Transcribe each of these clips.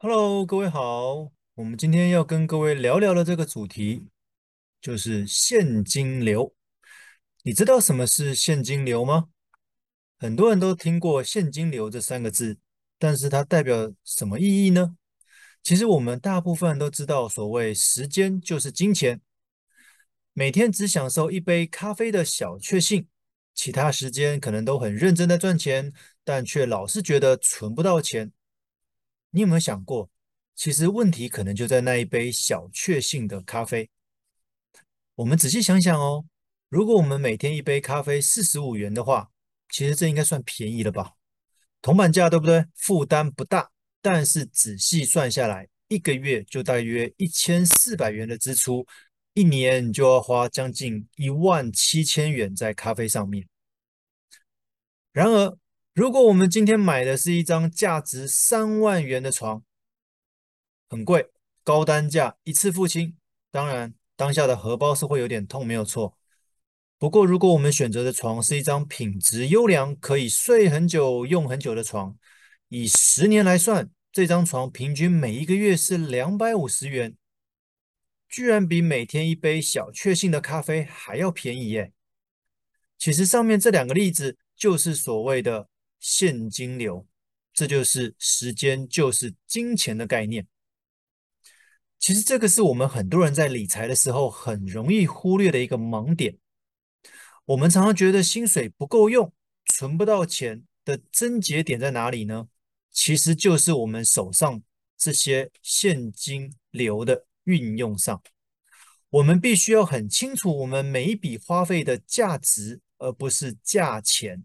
Hello，各位好。我们今天要跟各位聊聊的这个主题就是现金流。你知道什么是现金流吗？很多人都听过现金流这三个字，但是它代表什么意义呢？其实我们大部分人都知道，所谓时间就是金钱。每天只享受一杯咖啡的小确幸，其他时间可能都很认真的赚钱，但却老是觉得存不到钱。你有没有想过，其实问题可能就在那一杯小确幸的咖啡。我们仔细想想哦，如果我们每天一杯咖啡四十五元的话，其实这应该算便宜了吧？铜板价对不对？负担不大，但是仔细算下来，一个月就大约一千四百元的支出，一年就要花将近一万七千元在咖啡上面。然而，如果我们今天买的是一张价值三万元的床，很贵，高单价，一次付清，当然当下的荷包是会有点痛，没有错。不过，如果我们选择的床是一张品质优良、可以睡很久、用很久的床，以十年来算，这张床平均每一个月是两百五十元，居然比每天一杯小确幸的咖啡还要便宜耶！其实上面这两个例子就是所谓的。现金流，这就是时间就是金钱的概念。其实这个是我们很多人在理财的时候很容易忽略的一个盲点。我们常常觉得薪水不够用，存不到钱的症结点在哪里呢？其实就是我们手上这些现金流的运用上。我们必须要很清楚我们每一笔花费的价值，而不是价钱。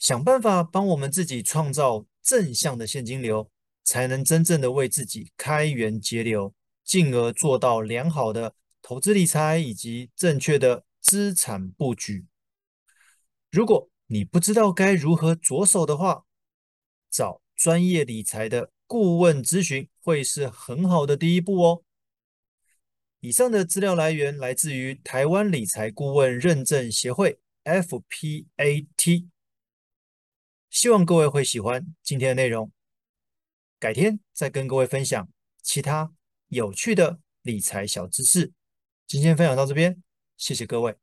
想办法帮我们自己创造正向的现金流，才能真正的为自己开源节流，进而做到良好的投资理财以及正确的资产布局。如果你不知道该如何着手的话，找专业理财的顾问咨询会是很好的第一步哦。以上的资料来源来自于台湾理财顾问认证协会 （FPAT）。希望各位会喜欢今天的内容，改天再跟各位分享其他有趣的理财小知识。今天分享到这边，谢谢各位。